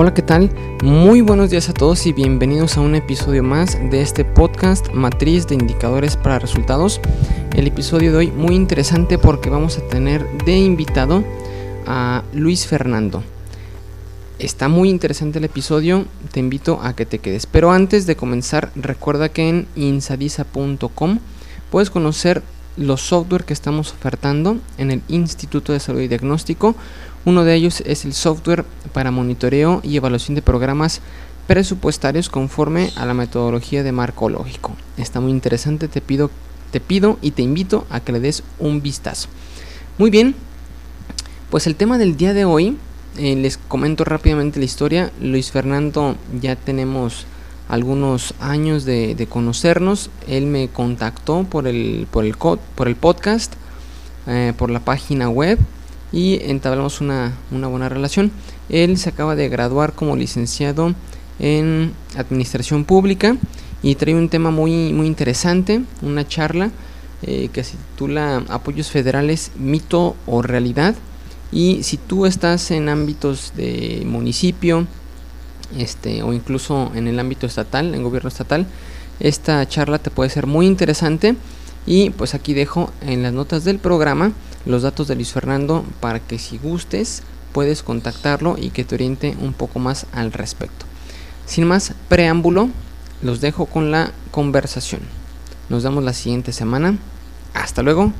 Hola, ¿qué tal? Muy buenos días a todos y bienvenidos a un episodio más de este podcast Matriz de Indicadores para Resultados. El episodio de hoy muy interesante porque vamos a tener de invitado a Luis Fernando. Está muy interesante el episodio, te invito a que te quedes. Pero antes de comenzar, recuerda que en insadisa.com puedes conocer los software que estamos ofertando en el Instituto de Salud y Diagnóstico uno de ellos es el software para monitoreo y evaluación de programas presupuestarios conforme a la metodología de marco lógico. Está muy interesante, te pido, te pido y te invito a que le des un vistazo. Muy bien, pues el tema del día de hoy, eh, les comento rápidamente la historia. Luis Fernando ya tenemos algunos años de, conocernos. Él me contactó por el, por el, por el podcast, eh, por la página web y entablamos una, buena relación. Él se acaba de graduar como licenciado en Administración Pública y trae un tema muy, muy interesante, una charla eh, que se titula Apoyos Federales, mito o realidad. Y si tú estás en ámbitos de municipio este, o incluso en el ámbito estatal, en gobierno estatal, esta charla te puede ser muy interesante. Y pues aquí dejo en las notas del programa los datos de Luis Fernando para que si gustes puedes contactarlo y que te oriente un poco más al respecto. Sin más preámbulo, los dejo con la conversación. Nos vemos la siguiente semana. Hasta luego.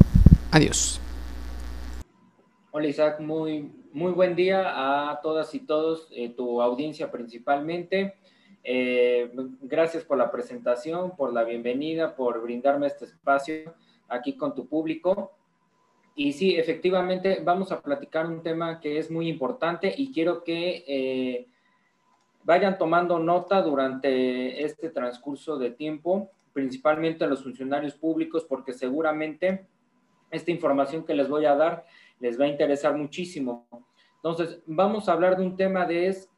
Adiós. Hola Isaac, muy, muy buen día a todas y todos, eh, tu audiencia principalmente. Eh, gracias por la presentación, por la bienvenida, por brindarme este espacio aquí con tu público. Y sí, efectivamente, vamos a platicar un tema que es muy importante y quiero que eh, vayan tomando nota durante este transcurso de tiempo, principalmente los funcionarios públicos, porque seguramente esta información que les voy a dar les va a interesar muchísimo. Entonces, vamos a hablar de un tema de es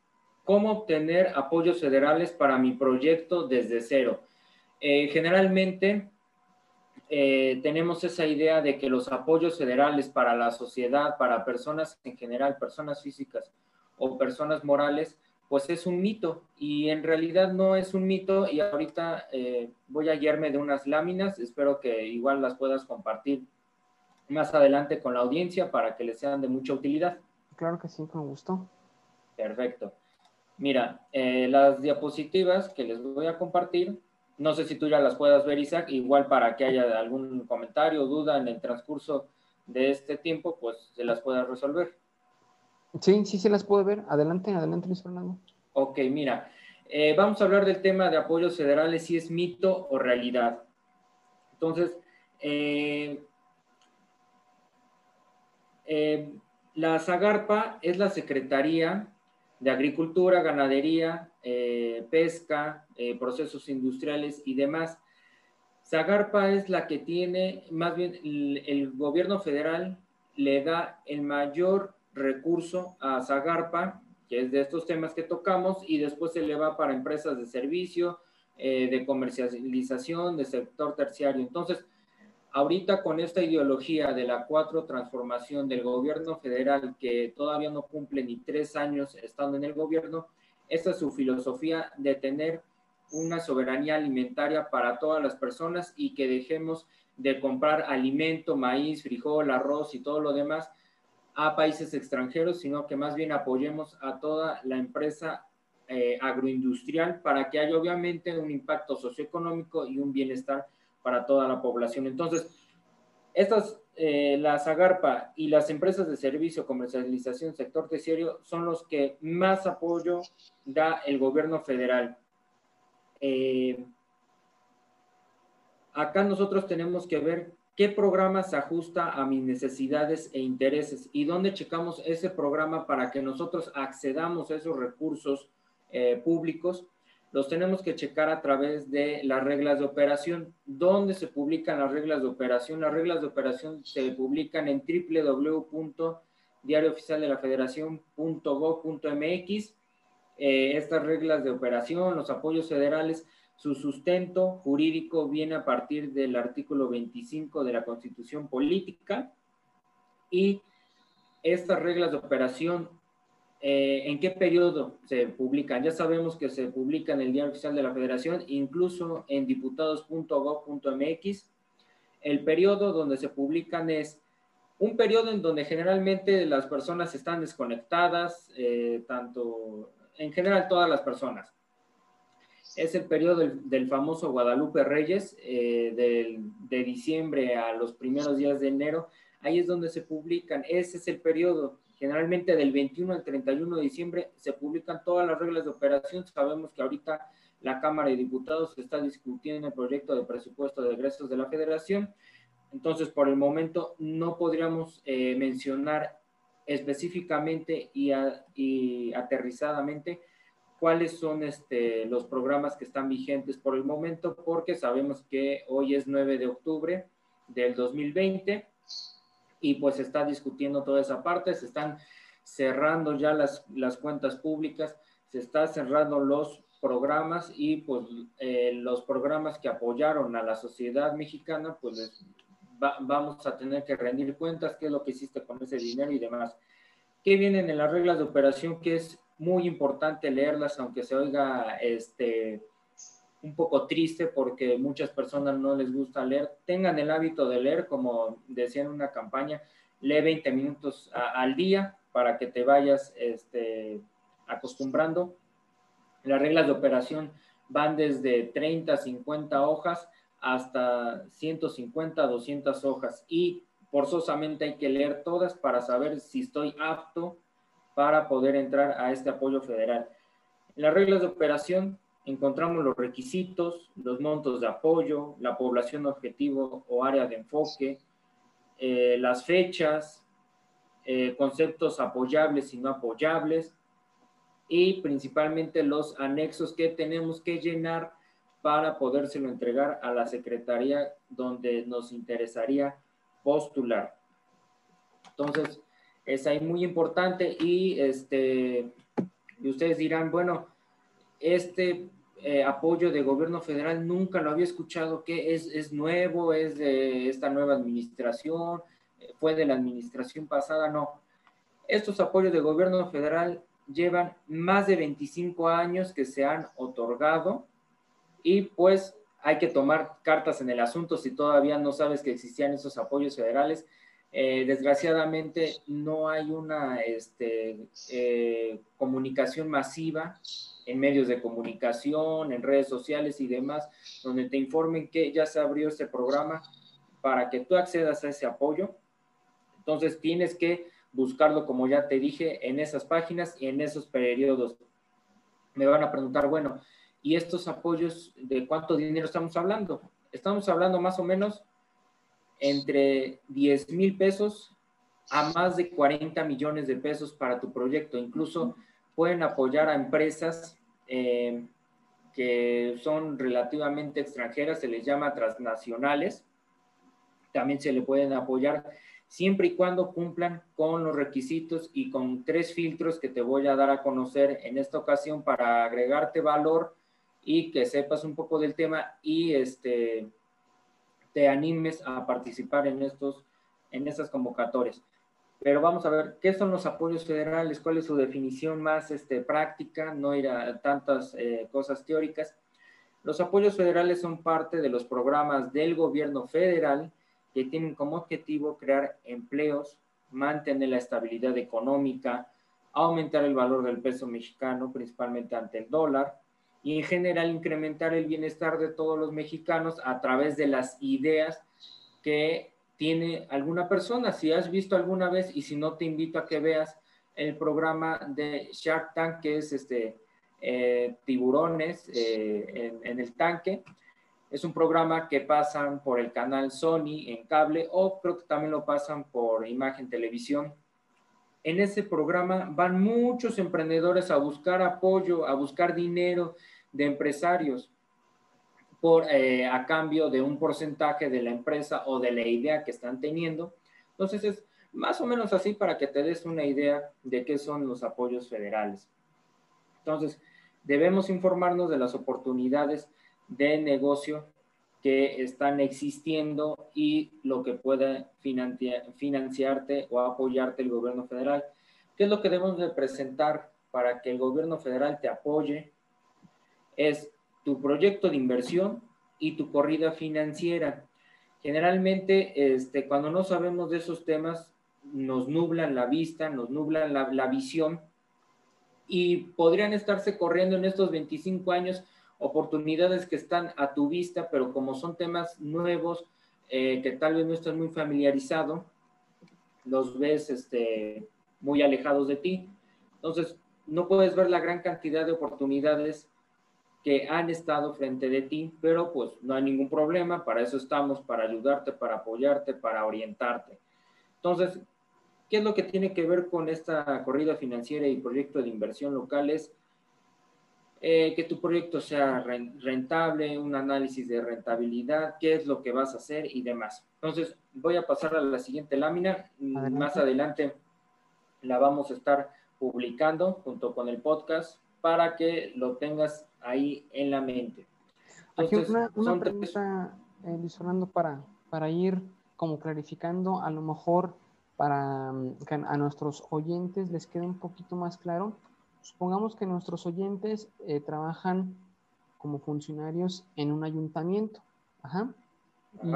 cómo obtener apoyos federales para mi proyecto desde cero. Eh, generalmente, eh, tenemos esa idea de que los apoyos federales para la sociedad, para personas en general, personas físicas o personas morales, pues es un mito y en realidad no es un mito y ahorita eh, voy a guiarme de unas láminas, espero que igual las puedas compartir más adelante con la audiencia para que les sean de mucha utilidad. Claro que sí, con gusto. Perfecto. Mira, eh, las diapositivas que les voy a compartir no sé si tú ya las puedas ver, Isaac, igual para que haya algún comentario o duda en el transcurso de este tiempo, pues se las pueda resolver. Sí, sí se las puedo ver. Adelante, adelante, Luis Fernando. Ok, mira, eh, vamos a hablar del tema de apoyos federales, si es mito o realidad. Entonces, eh, eh, la Zagarpa es la Secretaría de Agricultura, Ganadería, eh, pesca, eh, procesos industriales y demás. Zagarpa es la que tiene, más bien el, gobierno federal le da el mayor recurso a Zagarpa, que es de estos temas que tocamos, y después se le va para empresas de servicio, eh, de comercialización, de sector terciario. Entonces, ahorita con esta ideología de la cuatro transformación del gobierno federal, que todavía no cumple ni tres años estando en el gobierno, esta es su filosofía de tener una soberanía alimentaria para todas las personas y que dejemos de comprar alimento, maíz, frijol, arroz y todo lo demás a países extranjeros, sino que más bien apoyemos a toda la empresa eh, agroindustrial para que haya obviamente un impacto socioeconómico y un bienestar para toda la población. Entonces, estas eh, la Zagarpa y las empresas de servicio, comercialización, sector terciario son los que más apoyo da el gobierno federal. Eh, acá nosotros tenemos que ver qué programa se ajusta a mis necesidades e intereses y dónde checamos ese programa para que nosotros accedamos a esos recursos eh, públicos los tenemos que checar a través de las reglas de operación. ¿Dónde se publican las reglas de operación? Las reglas de operación se publican en www.diariooficialdelafederación.gov.mx. Eh, estas reglas de operación, los apoyos federales, su sustento jurídico viene a partir del artículo 25 de la Constitución Política y estas reglas de operación eh, ¿En qué periodo se publican? Ya sabemos que se publica en el Diario Oficial de la Federación, incluso en diputados.gov.mx. El periodo donde se publican es un periodo en donde generalmente las personas están desconectadas, eh, tanto en general todas las personas. Es el periodo del, famoso Guadalupe Reyes, eh, de diciembre a los primeros días de enero. Ahí es donde se publican. Ese es el periodo Generalmente del 21 al 31 de diciembre se publican todas las reglas de operación. Sabemos que ahorita la Cámara de Diputados está discutiendo el proyecto de presupuesto de egresos de la Federación. Entonces, por el momento, no podríamos eh, mencionar específicamente y, aterrizadamente cuáles son este, los programas que están vigentes por el momento, porque sabemos que hoy es 9 de octubre del 2020 y pues se está discutiendo toda esa parte, se están cerrando ya las, las cuentas públicas, se están cerrando los programas y pues eh, los programas que apoyaron a la sociedad mexicana, pues vamos a tener que rendir cuentas, qué es lo que hiciste con ese dinero y demás. ¿Qué vienen en las reglas de operación? Que es muy importante leerlas, aunque se oiga este, un poco triste porque muchas personas no les gusta leer. Tengan el hábito de leer, como decía en una campaña, lee 20 minutos al día para que te vayas este, acostumbrando. Las reglas de operación van desde 30, 50 hojas hasta 150, 200 hojas y forzosamente hay que leer todas para saber si estoy apto para poder entrar a este apoyo federal. Las reglas de operación encontramos los requisitos, los montos de apoyo, la población objetivo o área de enfoque, eh, las fechas, eh, conceptos apoyables y no apoyables, y principalmente los anexos que tenemos que llenar para podérselo entregar a la secretaría donde nos interesaría postular. Entonces, es ahí muy importante y este, y ustedes dirán, bueno, este eh, apoyo de gobierno federal nunca lo había escuchado, que es, es nuevo, es de esta nueva administración, eh, fue de la administración pasada, no. Estos apoyos de gobierno federal llevan más de 25 años que se han otorgado y pues hay que tomar cartas en el asunto si todavía no sabes que existían esos apoyos federales. Eh, desgraciadamente no hay una este, comunicación masiva en medios de comunicación, en redes sociales y demás, donde te informen que ya se abrió este programa para que tú accedas a ese apoyo. Entonces tienes que buscarlo, como ya te dije, en esas páginas y en esos periodos. Me van a preguntar, bueno, ¿y estos apoyos de cuánto dinero estamos hablando? Estamos hablando más o menos entre 10 mil pesos a más de 40 millones de pesos para tu proyecto. Incluso pueden apoyar a empresas eh, que son relativamente extranjeras, se les llama transnacionales. También se le pueden apoyar siempre y cuando cumplan con los requisitos y con tres filtros que te voy a dar a conocer en esta ocasión para agregarte valor y que sepas un poco del tema y este, te animes a participar en, estos, en estas convocatorias. Pero vamos a ver qué son los apoyos federales, cuál es su definición más este, práctica, no ir a tantas eh, cosas teóricas. Los apoyos federales son parte de los programas del gobierno federal que tienen como objetivo crear empleos, mantener la estabilidad económica, aumentar el valor del peso mexicano, principalmente ante el dólar, y en general incrementar el bienestar de todos los mexicanos a través de las ideas que tiene alguna persona. Si has visto alguna vez y si no te invito a que veas el programa de Shark Tank, que es este eh, tiburones eh, en, el tanque. Es un programa que pasan por el canal Sony en cable o creo que también lo pasan por imagen televisión. En ese programa van muchos emprendedores a buscar apoyo, a buscar dinero de empresarios por, eh, a cambio de un porcentaje de la empresa o de la idea que están teniendo. Entonces es más o menos así para que te des una idea de qué son los apoyos federales. Entonces, debemos informarnos de las oportunidades de negocio que están existiendo y lo que puede financiarte o apoyarte el gobierno federal. ¿Qué es lo que debemos de presentar para que el gobierno federal te apoye? Es tu proyecto de inversión y tu corrida financiera. Generalmente, este, cuando no sabemos de esos temas, nos nublan la vista, nos nublan la, la visión y podrían estarse corriendo en estos 25 años oportunidades que están a tu vista, pero como son temas nuevos, eh, que tal vez no estás muy familiarizado, los ves este, muy alejados de ti. Entonces, no puedes ver la gran cantidad de oportunidades que han estado frente de ti, pero pues no hay ningún problema, para eso estamos, para ayudarte, para apoyarte, para orientarte. Entonces, ¿qué es lo que tiene que ver con esta corrida financiera y proyecto de inversión locales? Eh, que tu proyecto sea rentable, un análisis de rentabilidad, qué es lo que vas a hacer y demás. Entonces, voy a pasar a la siguiente lámina. Más adelante la vamos a estar publicando junto con el podcast para que lo tengas ahí en la mente. Entonces, Aquí una, una pregunta, eh, Luis Fernando, para, para ir como clarificando, a lo mejor para mm, que a nuestros oyentes les quede un poquito más claro Supongamos que nuestros oyentes eh, trabajan como funcionarios en un ayuntamiento. Ajá. Y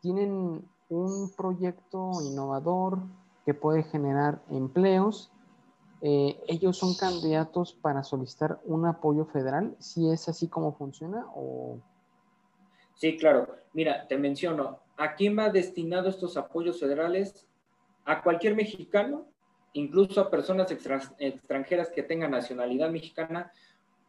tienen un proyecto innovador que puede generar empleos. Eh, ellos son candidatos para solicitar un apoyo federal, si es así como funciona o... Sí, claro. Mira, te menciono, ¿a quién va destinado estos apoyos federales? A cualquier mexicano incluso a personas extranjeras que tengan nacionalidad mexicana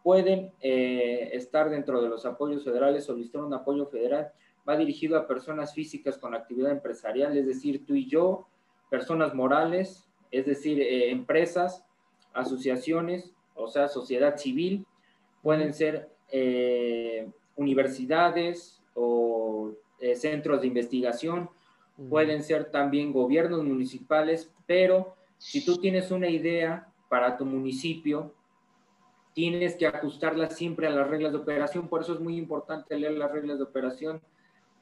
pueden eh, estar dentro de los apoyos federales, solicitar un apoyo federal. Va dirigido a personas físicas con actividad empresarial, es decir, tú y yo, personas morales, es decir, eh, empresas, asociaciones, o sea, sociedad civil, pueden ser eh, universidades o centros de investigación, pueden ser también gobiernos municipales, pero si tú tienes una idea para tu municipio, tienes que ajustarla siempre a las reglas de operación. Por eso es muy importante leer las reglas de operación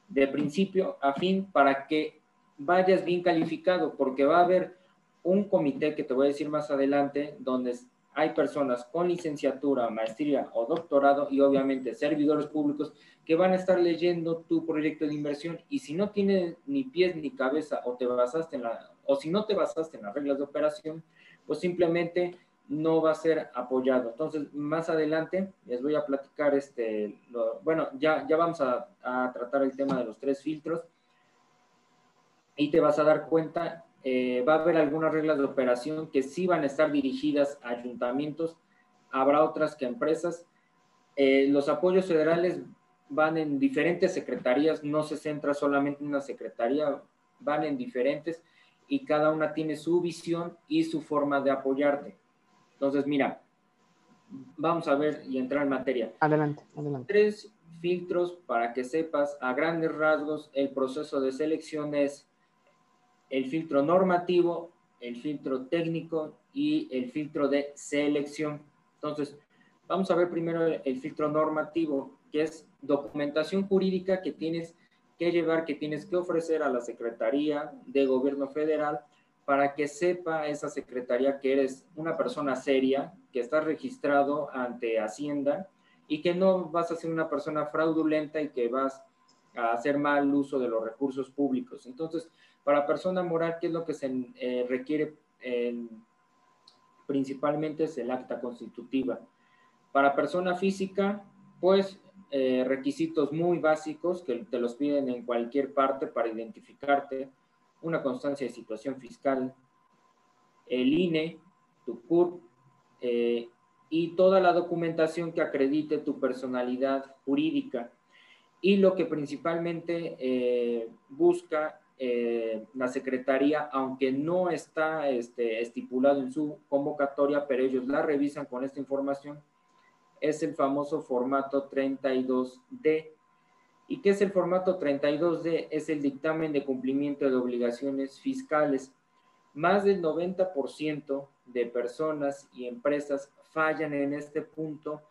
de principio a fin para que vayas bien calificado, porque va a haber un comité que te voy a decir más adelante, donde hay personas con licenciatura, maestría o doctorado y obviamente servidores públicos que van a estar leyendo tu proyecto de inversión y si no tiene ni pies ni cabeza o te basaste en la o si no te basaste en las reglas de operación, pues simplemente no va a ser apoyado. Entonces, más adelante les voy a platicar este, bueno, ya, ya vamos a, tratar el tema de los tres filtros y te vas a dar cuenta, eh, va a haber algunas reglas de operación que sí van a estar dirigidas a ayuntamientos, habrá otras que a empresas. Eh, los apoyos federales van en diferentes secretarías, no se centra solamente en una secretaría, van en diferentes y cada una tiene su visión y su forma de apoyarte. Entonces, mira, vamos a ver y entrar en materia. Adelante, adelante. Tres filtros para que sepas a grandes rasgos el proceso de selección es el filtro normativo, el filtro técnico y el filtro de selección. Entonces, vamos a ver primero el filtro normativo, que es documentación jurídica que tienes que llevar, que tienes que ofrecer a la Secretaría de Gobierno Federal para que sepa esa Secretaría que eres una persona seria, que estás registrado ante Hacienda y que no vas a ser una persona fraudulenta y que vas a hacer mal uso de los recursos públicos. Entonces, para persona moral, ¿qué es lo que se eh, requiere? principalmente es el acta constitutiva. Para persona física, pues eh, requisitos muy básicos que te los piden en cualquier parte para identificarte, una constancia de situación fiscal, el INE, tu CURP eh, y toda la documentación que acredite tu personalidad jurídica. Y lo que principalmente eh, busca la Secretaría, aunque no está este, estipulado en su convocatoria, pero ellos la revisan con esta información, es el famoso formato 32D. ¿Y qué es el formato 32D? Es el dictamen de cumplimiento de obligaciones fiscales. Más del 90% de personas y empresas fallan en este punto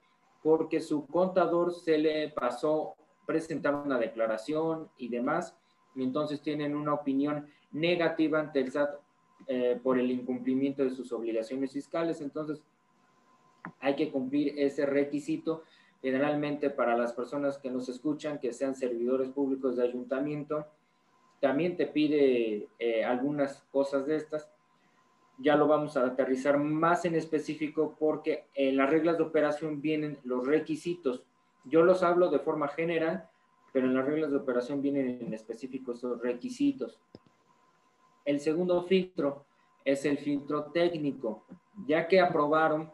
porque su contador se le pasó presentar una declaración y demás, y entonces tienen una opinión negativa ante el SAT eh, por el incumplimiento de sus obligaciones fiscales. Entonces, hay que cumplir ese requisito generalmente para las personas que nos escuchan, que sean servidores públicos de ayuntamiento, también te pide eh, algunas cosas de estas. Ya lo vamos a aterrizar más en específico porque en las reglas de operación vienen los requisitos. Yo los hablo de forma general, pero en las reglas de operación vienen en específico esos requisitos. El segundo filtro es el filtro técnico. Ya que aprobaron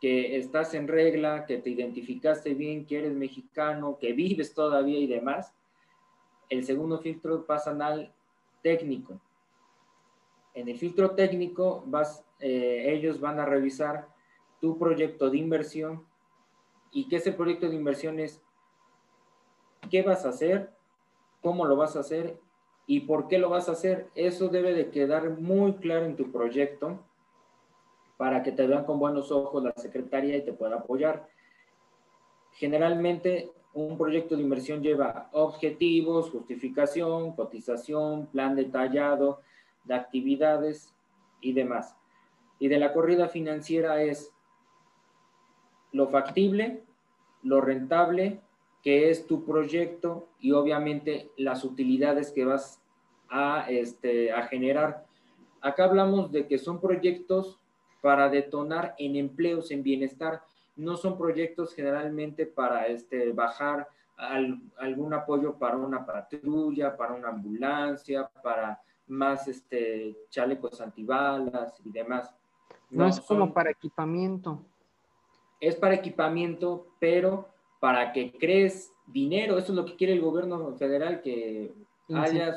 que estás en regla, que te identificaste bien, que eres mexicano, que vives todavía y demás, el segundo filtro pasa al técnico. En el filtro técnico eh, ellos van a revisar tu proyecto de inversión y qué ese proyecto de inversión es, qué vas a hacer, cómo lo vas a hacer y por qué lo vas a hacer. Eso debe de quedar muy claro en tu proyecto para que te vean con buenos ojos la secretaria y te pueda apoyar. Generalmente un proyecto de inversión lleva objetivos, justificación, cotización, plan detallado de actividades y demás. Y de la corrida financiera es lo factible, lo rentable, que es tu proyecto y obviamente las utilidades que vas a, este, a generar. Acá hablamos de que son proyectos para detonar en empleos, en bienestar. No son proyectos generalmente para este, bajar algún apoyo para una patrulla, para una ambulancia, para más este, chalecos antibalas y demás. No, es como para equipamiento. Es para equipamiento, pero para que crees dinero, eso es lo que quiere el gobierno federal, que haya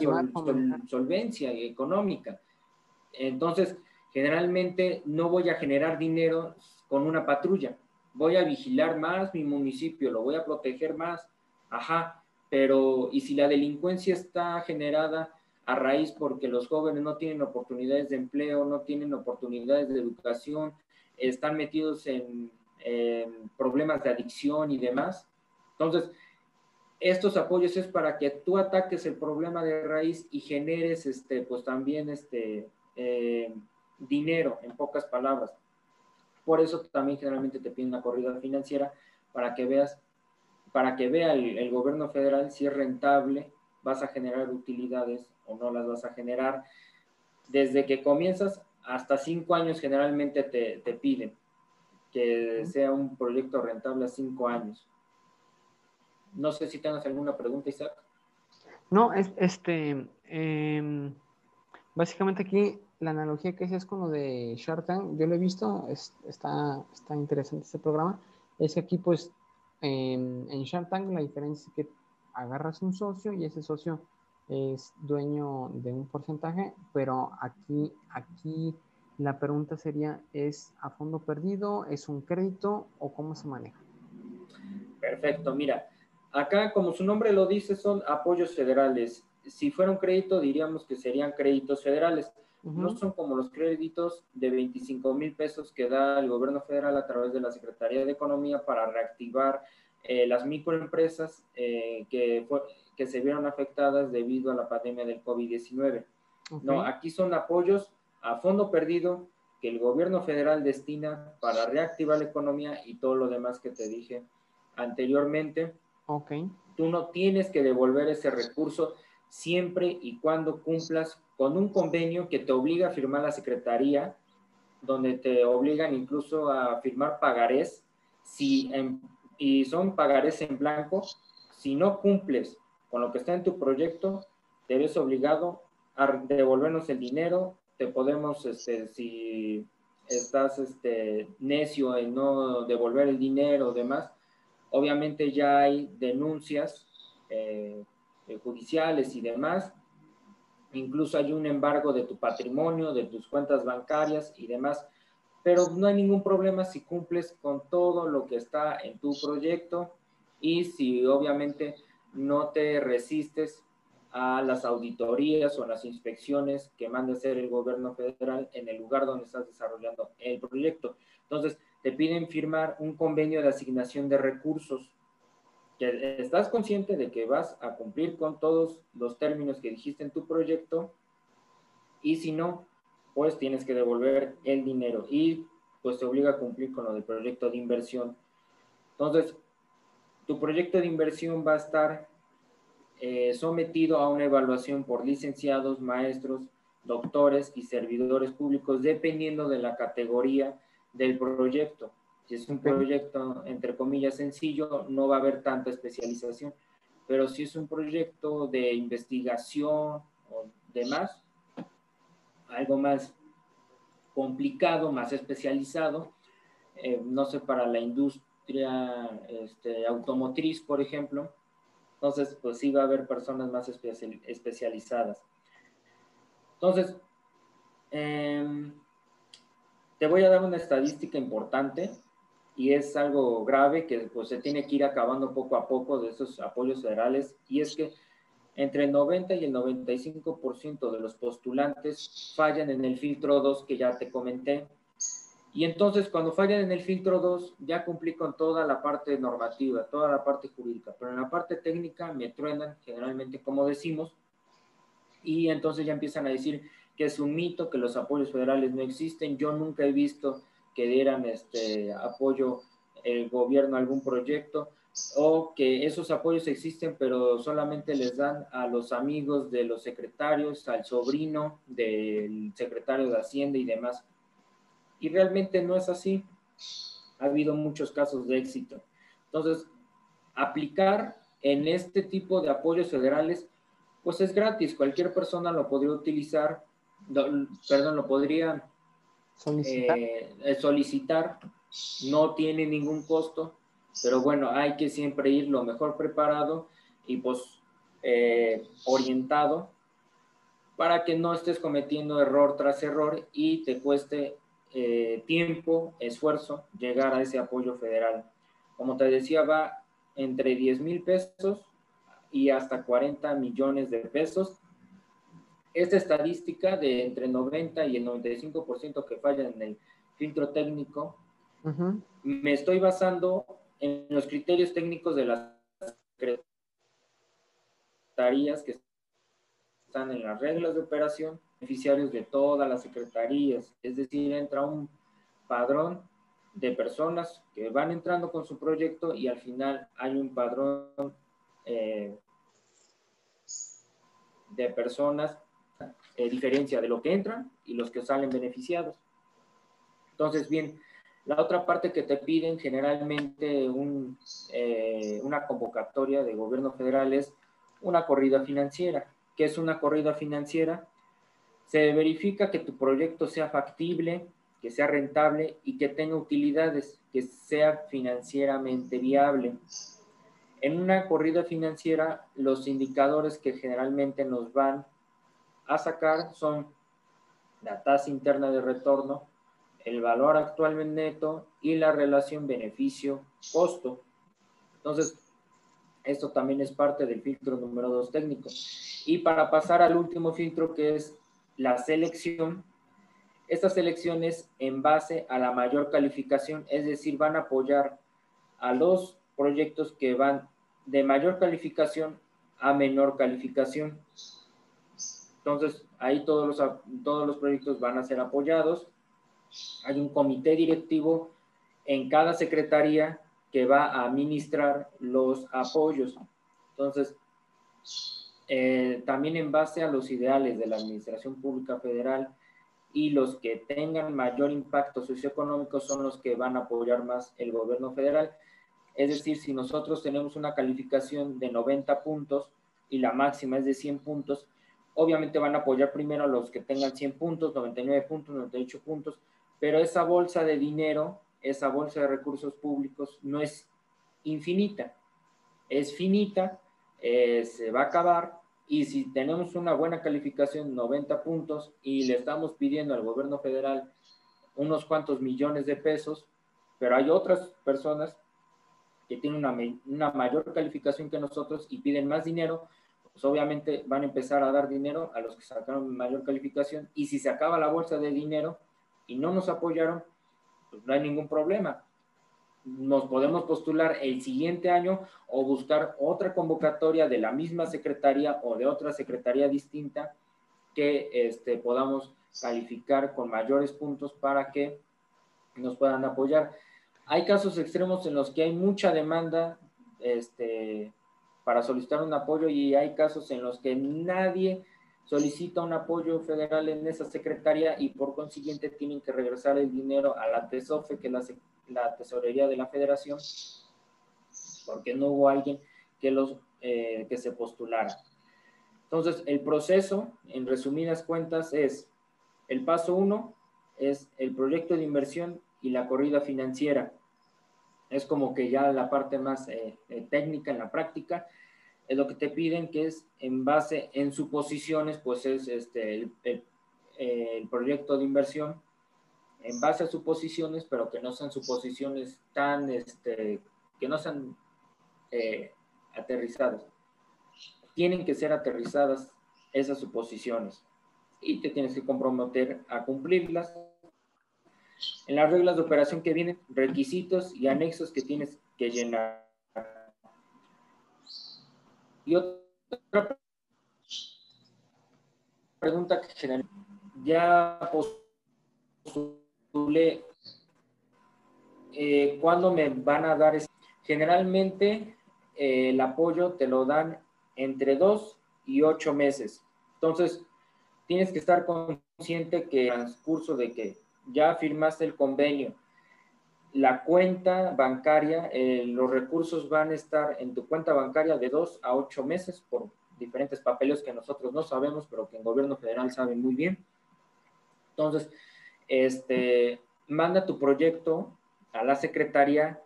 solvencia económica. Entonces, Generalmente no voy a generar dinero con una patrulla, voy a vigilar más mi municipio, lo voy a proteger más, ajá, pero ¿y si la delincuencia está generada a raíz porque los jóvenes no tienen oportunidades de empleo, no tienen oportunidades de educación, están metidos en, problemas de adicción y demás? Entonces, estos apoyos es para que tú ataques el problema de raíz y generes, este, pues también, este, eh, dinero, en pocas palabras. Por eso también generalmente te piden una corrida financiera para que veas, para que vea el, gobierno federal si es rentable, vas a generar utilidades o no las vas a generar. Desde que comienzas hasta cinco años generalmente te, piden que sea un proyecto rentable a cinco años. No sé si tengas alguna pregunta, Isaac. No, es, este, em, básicamente aquí la analogía que es con lo de Shark Tank, yo lo he visto, está, está interesante este programa, es que aquí pues en, en Shark Tank la diferencia es que agarras un socio y ese socio es dueño de un porcentaje, pero aquí, aquí la pregunta sería, ¿es a fondo perdido? ¿Es un crédito o cómo se maneja? Perfecto, mira, acá como su nombre lo dice son apoyos federales. Si fuera un crédito diríamos que serían créditos federales no son como los créditos de 25 mil pesos que da el gobierno federal a través de la Secretaría de Economía para reactivar eh, las microempresas eh, que, que se vieron afectadas debido a la pandemia del COVID-19. No, aquí son apoyos a fondo perdido que el gobierno federal destina para reactivar la economía y todo lo demás que te dije anteriormente. Okay. Tú no tienes que devolver ese recurso siempre y cuando cumplas con un convenio que te obliga a firmar la Secretaría, donde te obligan incluso a firmar pagarés, si y son pagarés en blanco, si no cumples con lo que está en tu proyecto, te ves obligado a devolvernos el dinero, te podemos, este, si estás este, necio en no devolver el dinero o demás, obviamente ya hay denuncias eh, judiciales y demás. Incluso hay un embargo de tu patrimonio, de tus cuentas bancarias y demás. Pero no hay ningún problema si cumples con todo lo que está en tu proyecto y si obviamente no te resistes a las auditorías o las inspecciones que manda hacer el gobierno federal en el lugar donde estás desarrollando el proyecto. Entonces, te piden firmar un convenio de asignación de recursos que estás consciente de que vas a cumplir con todos los términos que dijiste en tu proyecto y si no, pues tienes que devolver el dinero y pues te obliga a cumplir con lo del proyecto de inversión. Entonces, tu proyecto de inversión va a estar eh, sometido a una evaluación por licenciados, maestros, doctores y servidores públicos, dependiendo de la categoría del proyecto. Si es un proyecto, entre comillas, sencillo, no va a haber tanta especialización. Pero si es un proyecto de investigación o demás, algo más complicado, más especializado, eh, no sé, para la industria este, automotriz, por ejemplo, entonces, pues sí va a haber personas más especializadas. Entonces, em, te voy a dar una estadística importante y es algo grave que pues, se tiene que ir acabando poco a poco de esos apoyos federales y es que entre el 90 y el 95% de los postulantes fallan en el filtro 2 que ya te comenté. Y entonces cuando fallan en el filtro 2 ya cumplí con toda la parte normativa, toda la parte jurídica, pero en la parte técnica me truenan generalmente como decimos y entonces ya empiezan a decir que es un mito, que los apoyos federales no existen. Yo nunca he visto que dieran este apoyo el gobierno a algún proyecto o que esos apoyos existen, pero solamente les dan a los amigos de los secretarios, al sobrino del secretario de Hacienda y demás. Y realmente no es así. Ha habido muchos casos de éxito. Entonces, aplicar en este tipo de apoyos federales, pues es gratis. Cualquier persona lo podría utilizar, perdón, lo podría solicitar. Eh, solicitar. No tiene ningún costo pero bueno, hay que siempre ir lo mejor preparado y pues eh, orientado para que no estés cometiendo error tras error y te cueste eh, tiempo, esfuerzo llegar a ese apoyo federal. Como te decía, va entre 10 mil pesos y hasta 40 millones de pesos. Esta estadística de entre 90 y el 95% que fallan en el filtro técnico, me estoy basando en los criterios técnicos de las secretarías que están en las reglas de operación, beneficiarios de todas las secretarías, es decir, entra un padrón de personas que van entrando con su proyecto y al final hay un padrón eh, de personas, eh, diferencia de lo que entran y los que salen beneficiados. Entonces, bien, la otra parte que te piden generalmente eh, una convocatoria de gobierno federal es una corrida financiera. ¿Qué es una corrida financiera? Se verifica que tu proyecto sea factible, que sea rentable y que tenga utilidades, que sea financieramente viable. En una corrida financiera, los indicadores que generalmente nos van a sacar son la tasa interna de retorno, el valor actual neto y la relación beneficio-costo. Entonces, esto también es parte del filtro número dos técnico. Y para pasar al último filtro, que es la selección, esta selección es en base a la mayor calificación, es decir, van a apoyar a los proyectos que van de mayor calificación a menor calificación. Entonces, ahí todos los, todos los proyectos van a ser apoyados hay un comité directivo en cada secretaría que va a administrar los apoyos. Entonces, eh, también en base a los ideales de la Administración Pública Federal y los que tengan mayor impacto socioeconómico son los que van a apoyar más el gobierno federal. Es decir, si nosotros tenemos una calificación de 90 puntos y la máxima es de 100 puntos, obviamente van a apoyar primero a los que tengan 100 puntos, 99 puntos, 98 puntos, pero esa bolsa de dinero, esa bolsa de recursos públicos no es infinita, es finita, eh, se va a acabar y si tenemos una buena calificación, 90 puntos, y le estamos pidiendo al gobierno federal unos cuantos millones de pesos, pero hay otras personas que tienen una, una mayor calificación que nosotros y piden más dinero, pues obviamente van a empezar a dar dinero a los que sacaron mayor calificación y si se acaba la bolsa de dinero, y no nos apoyaron, pues no hay ningún problema. Nos podemos postular el siguiente año o buscar otra convocatoria de la misma secretaría o de otra secretaría distinta que este, podamos calificar con mayores puntos para que nos puedan apoyar. Hay casos extremos en los que hay mucha demanda este, para solicitar un apoyo y hay casos en los que nadie solicita un apoyo federal en esa secretaría y por consiguiente tienen que regresar el dinero a la TESOFE, que es la, tesorería de la federación, porque no hubo alguien que, los, eh, que se postulara. Entonces, el proceso, en resumidas cuentas, es el paso uno, es el proyecto de inversión y la corrida financiera. Es como que ya la parte más eh, eh, técnica en la práctica es lo que te piden, que es en base en suposiciones, pues es este, el, el, proyecto de inversión en base a suposiciones, pero que no sean suposiciones tan, este, que no sean eh, aterrizadas. Tienen que ser aterrizadas esas suposiciones y te tienes que comprometer a cumplirlas. En las reglas de operación que vienen, requisitos y anexos que tienes que llenar. Y otra pregunta que general, ya postulé, eh, ¿cuándo me van a dar? Generalmente eh, el apoyo te lo dan entre dos y ocho meses. Entonces, tienes que estar consciente que el transcurso de que ya firmaste el convenio, la cuenta bancaria, eh, los recursos van a estar en tu cuenta bancaria de dos a ocho meses por diferentes papeles que nosotros no sabemos, pero que el gobierno federal sabe muy bien. Entonces, este, manda tu proyecto a la secretaría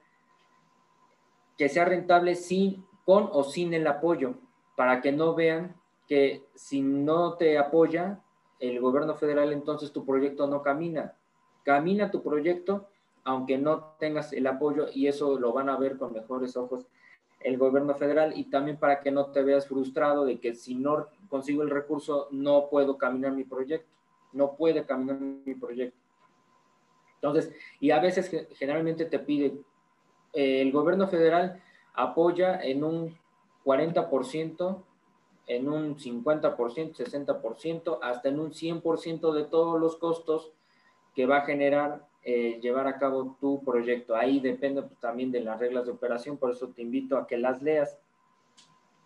que sea rentable sin, con o sin el apoyo, para que no vean que si no te apoya el gobierno federal, entonces tu proyecto no camina. Camina tu proyecto aunque no tengas el apoyo y eso lo van a ver con mejores ojos el gobierno federal y también para que no te veas frustrado de que si no consigo el recurso no puedo caminar mi proyecto, no puede caminar mi proyecto. Entonces, y a veces generalmente te pide, eh, el gobierno federal apoya en un 40%, en un 50%, 60%, hasta en un 100% de todos los costos que va a generar eh, llevar a cabo tu proyecto. Ahí depende pues, también de las reglas de operación, por eso te invito a que las leas.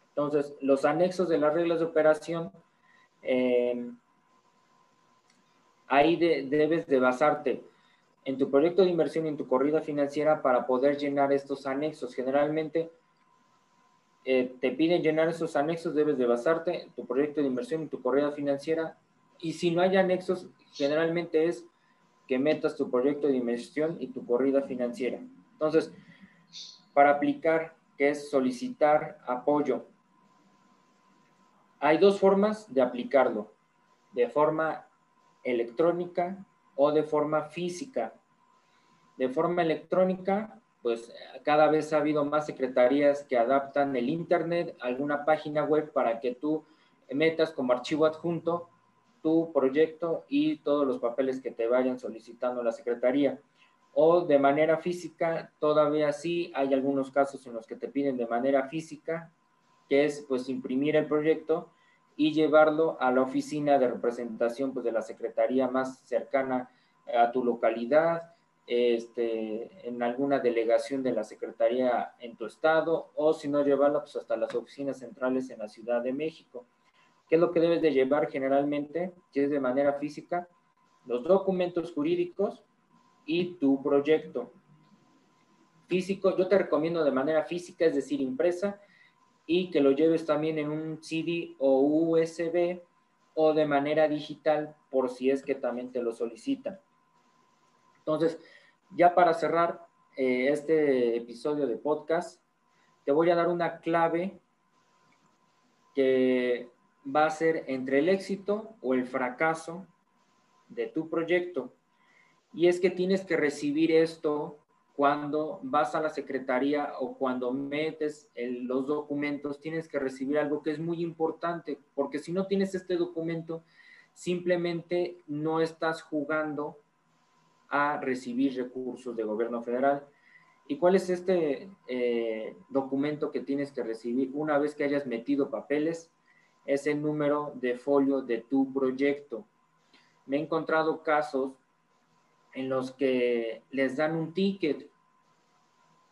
Entonces, los anexos de las reglas de operación, eh, ahí debes de basarte en tu proyecto de inversión y en tu corrida financiera para poder llenar estos anexos. Generalmente eh, te piden llenar esos anexos, debes de basarte en tu proyecto de inversión y tu corrida financiera. Y si no hay anexos, generalmente es que metas tu proyecto de inversión y tu corrida financiera. Entonces, para aplicar, que es solicitar apoyo, hay dos formas de aplicarlo, de forma electrónica o de forma física. De forma electrónica, pues cada vez ha habido más secretarías que adaptan el Internet a alguna página web para que tú metas como archivo adjunto tu proyecto y todos los papeles que te vayan solicitando la Secretaría. O de manera física, todavía sí hay algunos casos en los que te piden de manera física, que es pues imprimir el proyecto y llevarlo a la oficina de representación pues, de la Secretaría más cercana a tu localidad, este, en alguna delegación de la Secretaría en tu estado, o si no llevarlo pues, hasta las oficinas centrales en la Ciudad de México. ¿Qué es lo que debes de llevar generalmente? Si es de manera física, los documentos jurídicos y tu proyecto. Físico, yo te recomiendo de manera física, es decir, impresa, y que lo lleves también en un CD o USB o de manera digital por si es que también te lo solicitan. Entonces, ya para cerrar eh, este episodio de podcast, te voy a dar una clave que va a ser entre el éxito o el fracaso de tu proyecto. Y es que tienes que recibir esto cuando vas a la secretaría o cuando metes los documentos, tienes que recibir algo que es muy importante, porque si no tienes este documento, simplemente no estás jugando a recibir recursos de gobierno federal. ¿Y cuál es este eh, documento que tienes que recibir una vez que hayas metido papeles? Es el número de folio de tu proyecto. me he encontrado casos en los que les dan un ticket,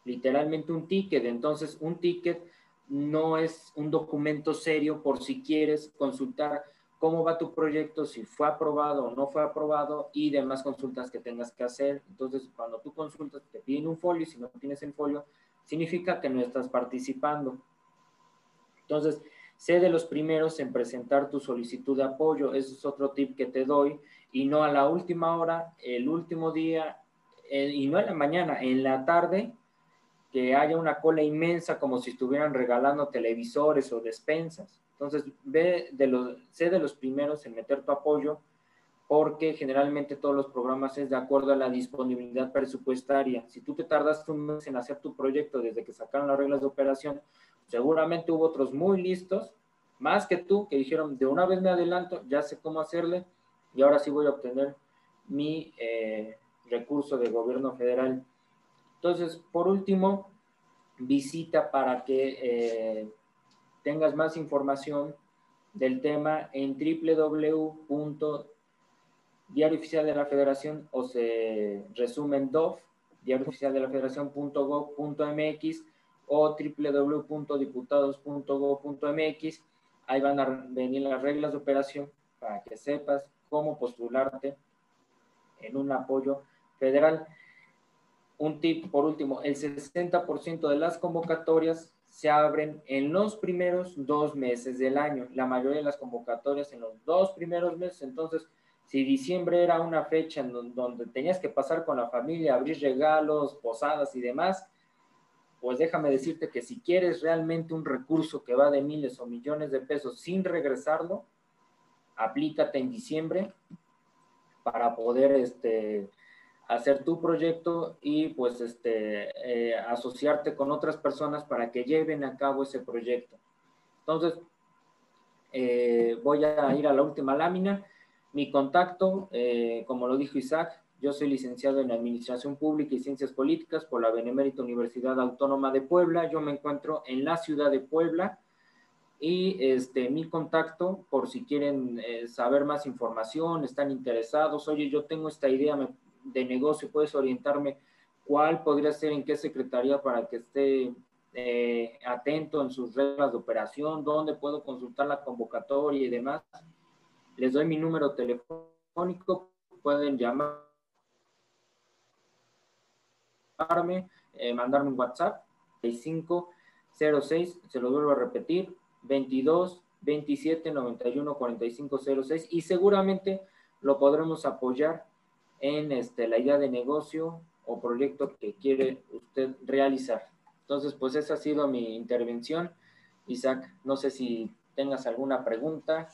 literalmente un ticket. Entonces, un ticket no es un documento serio por si quieres consultar cómo va tu proyecto, si fue aprobado o no fue aprobado y demás consultas que tengas que hacer. Entonces, cuando tú consultas, te piden un folio y si no tienes el folio, significa que no estás participando. Entonces, sé de los primeros en presentar tu solicitud de apoyo. Ese es otro tip que te doy. Y no a la última hora, el último día, eh, y no en la mañana, en la tarde, que haya una cola inmensa como si estuvieran regalando televisores o despensas. Entonces, ve de los, sé de los primeros en meter tu apoyo porque generalmente todos los programas es de acuerdo a la disponibilidad presupuestaria. Si tú te tardaste un mes en hacer tu proyecto desde que sacaron las reglas de operación, seguramente hubo otros muy listos, más que tú, que dijeron, de una vez me adelanto, ya sé cómo hacerle y ahora sí voy a obtener mi eh, recurso de gobierno federal. Entonces, por último, visita para que eh, tengas más información del tema en www Diario Oficial de la Federación o se resume en DOF, Diario de la Federación.gov.mx o www.diputados.gov.mx. Ahí van a venir las reglas de operación para que sepas cómo postularte en un apoyo federal. Un tip por último, el 60% de las convocatorias se abren en los primeros dos meses del año. La mayoría de las convocatorias en los dos primeros meses. Entonces, si diciembre era una fecha en donde tenías que pasar con la familia, abrir regalos, posadas y demás, pues déjame decirte que si quieres realmente un recurso que va de miles o millones de pesos sin regresarlo, aplícate en diciembre para poder este, hacer tu proyecto y pues este, eh, asociarte con otras personas para que lleven a cabo ese proyecto. Entonces, eh, voy a ir a la última lámina. Mi contacto, eh, como lo dijo Isaac, yo soy licenciado en Administración Pública y Ciencias Políticas por la Benemérita Universidad Autónoma de Puebla. Yo me encuentro en la ciudad de Puebla y este, mi contacto, por si quieren eh, saber más información, están interesados, oye, yo tengo esta idea de negocio, puedes orientarme cuál podría ser, en qué secretaría para que esté eh, atento en sus reglas de operación, dónde puedo consultar la convocatoria y demás les doy mi número telefónico, pueden eh, mandarme un WhatsApp, 6506, se lo vuelvo a repetir, 22 27 91 45 06 y seguramente lo podremos apoyar en este, la idea de negocio o proyecto que quiere usted realizar. Entonces, pues esa ha sido mi intervención. Isaac, no sé si tengas alguna pregunta.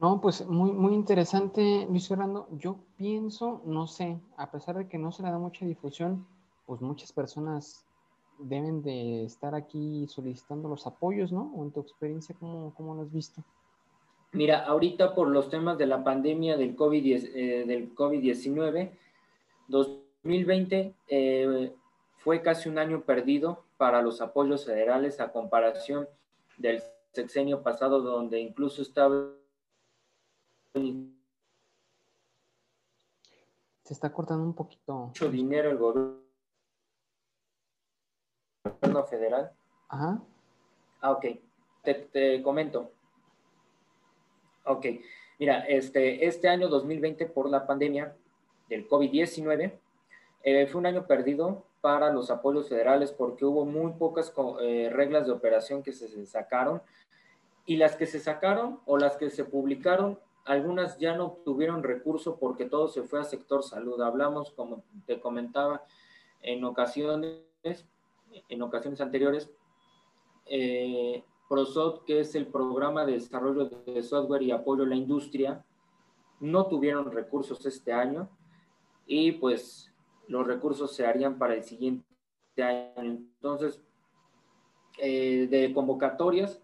No, pues muy, muy interesante, Luis Fernando. Yo pienso, no sé, a pesar de que no se le da mucha difusión, pues muchas personas deben de estar aquí solicitando los apoyos, ¿no? O en tu experiencia, ¿cómo, cómo lo has visto? Mira, ahorita por los temas de la pandemia del COVID-19, eh, COVID 2020 eh, fue casi un año perdido para los apoyos federales a comparación del sexenio pasado, donde incluso estaba se está cortando un poquito. Mucho dinero el gobierno federal. Ajá. Ah, ok. Te, comento. Ok. Mira, este, este año 2020 por la pandemia del COVID-19 eh, fue un año perdido para los apoyos federales porque hubo muy pocas eh, reglas de operación que se sacaron y las que se sacaron o las que se publicaron algunas ya no obtuvieron recurso porque todo se fue a sector salud. Hablamos, como te comentaba, en ocasiones, en ocasiones anteriores, eh, ProSOT, que es el programa de desarrollo de software y apoyo a la industria, no tuvieron recursos este año y pues los recursos se harían para el siguiente año. Entonces, eh, de convocatorias,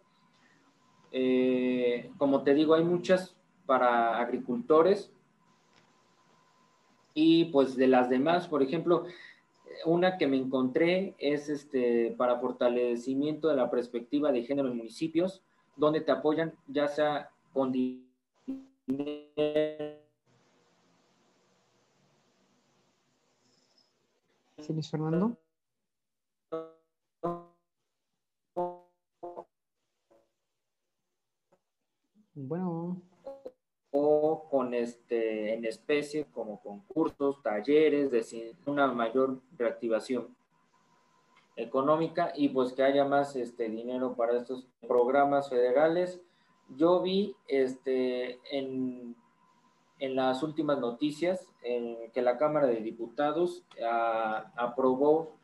eh, como te digo, hay muchas para agricultores. Y pues de las demás, por ejemplo, una que me encontré es este, para fortalecimiento de la perspectiva de género en municipios, donde te apoyan ya sea con ¿Sí, Luis Fernando? Bueno. O con este, en especie, como concursos, talleres, de una mayor reactivación económica y pues que haya más este, dinero para estos programas federales. Yo vi este, en, en las últimas noticias que la Cámara de Diputados ah, aprobó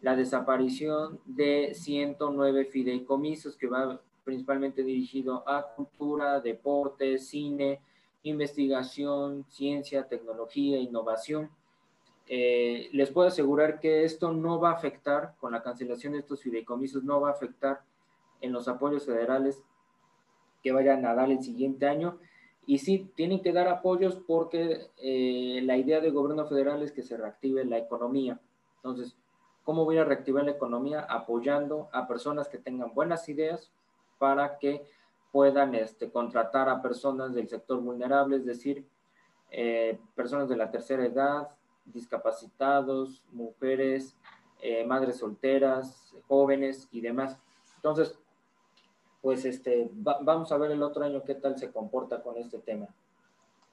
la desaparición de 109 fideicomisos que va principalmente dirigido a cultura, deporte, cine, investigación, ciencia, tecnología, innovación. Eh, les puedo asegurar que esto no va a afectar, con la cancelación de estos fideicomisos, no va a afectar en los apoyos federales que vayan a dar el siguiente año. Y sí, tienen que dar apoyos porque eh, la idea del gobierno federal es que se reactive la economía. Entonces, ¿cómo voy a reactivar la economía? Apoyando a personas que tengan buenas ideas, para que puedan este, contratar a personas del sector vulnerable, es decir, eh, personas de la tercera edad, discapacitados, mujeres, eh, madres solteras, jóvenes y demás. Entonces, pues este, vamos a ver el otro año qué tal se comporta con este tema.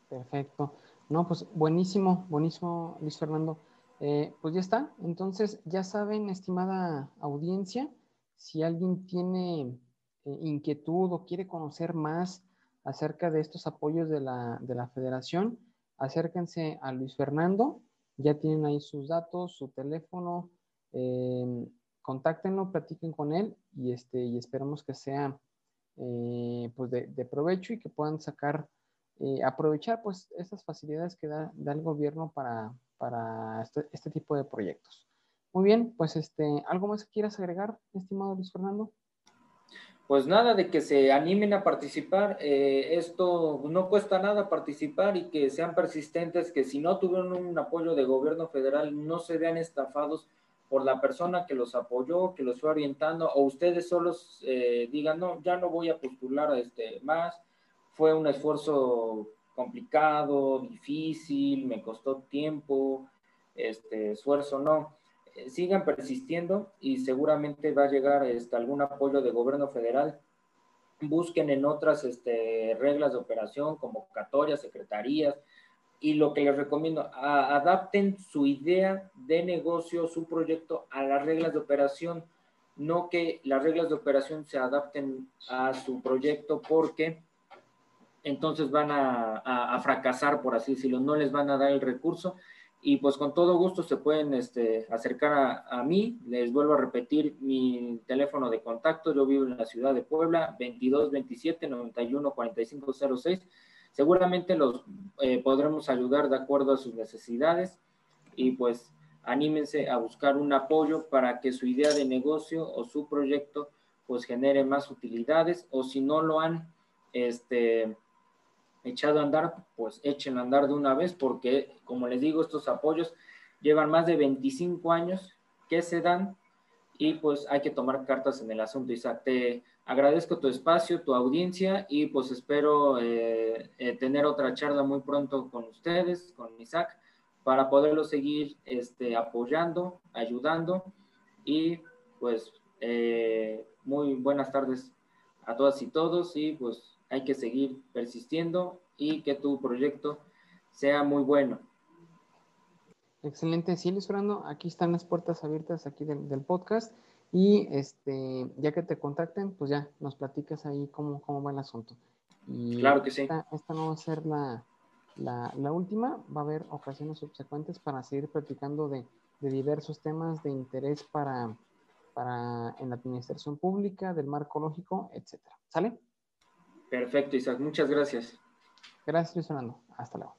Perfecto. No, pues buenísimo, buenísimo, Luis Fernando. Eh, pues ya está. Entonces, ya saben, estimada audiencia, si alguien tiene inquietud o quiere conocer más acerca de estos apoyos de la, de la federación, acérquense a Luis Fernando, ya tienen ahí sus datos, su teléfono, eh, contáctenlo, platiquen con él y, este, y esperamos que sea eh, pues de, provecho y que puedan sacar, aprovechar pues estas facilidades que da, el gobierno para, para este, este, tipo de proyectos. Muy bien, pues este, ¿algo más que quieras agregar, estimado Luis Fernando? Pues nada, de que se animen a participar. Eh, esto no cuesta nada participar y que sean persistentes, que si no tuvieron un apoyo de gobierno federal, no se vean estafados por la persona que los apoyó, que los fue orientando, o ustedes solos eh, digan, no, ya no voy a postular este, más, fue un esfuerzo complicado, difícil, me costó tiempo, este esfuerzo, no sigan persistiendo y seguramente va a llegar este, algún apoyo de gobierno federal. Busquen en otras este, reglas de operación, convocatorias, secretarías, y lo que les recomiendo, adapten su idea de negocio, su proyecto a las reglas de operación, no que las reglas de operación se adapten a su proyecto porque entonces van a, a fracasar, por así decirlo, no les van a dar el recurso y pues con todo gusto se pueden este, acercar a, mí. Les vuelvo a repetir mi teléfono de contacto. Yo vivo en la ciudad de Puebla, 22 27 91 45 06. Seguramente los eh, podremos ayudar de acuerdo a sus necesidades y pues anímense a buscar un apoyo para que su idea de negocio o su proyecto pues genere más utilidades o si no lo han este, echado a andar, pues echen a andar de una vez, porque como les digo, estos apoyos llevan más de 25 años que se dan y pues hay que tomar cartas en el asunto. Isaac, te agradezco tu espacio, tu audiencia y pues espero eh, eh, tener otra charla muy pronto con ustedes, con Isaac, para poderlo seguir este, apoyando, ayudando y pues eh, muy buenas tardes a todas y todos y pues hay que seguir persistiendo y que tu proyecto sea muy bueno. Excelente, sí, Luis Fernando, aquí están las puertas abiertas aquí del, podcast y este, ya que te contacten, pues ya nos platicas ahí cómo, cómo va el asunto. Y claro que sí. Esta, no va a ser la, la, última, va a haber ocasiones subsecuentes para seguir platicando de, de diversos temas de interés para, para en la administración pública, del marco lógico, etcétera. ¿Sale? Perfecto, Isaac. Muchas gracias. Gracias, Luis Fernando. Hasta luego.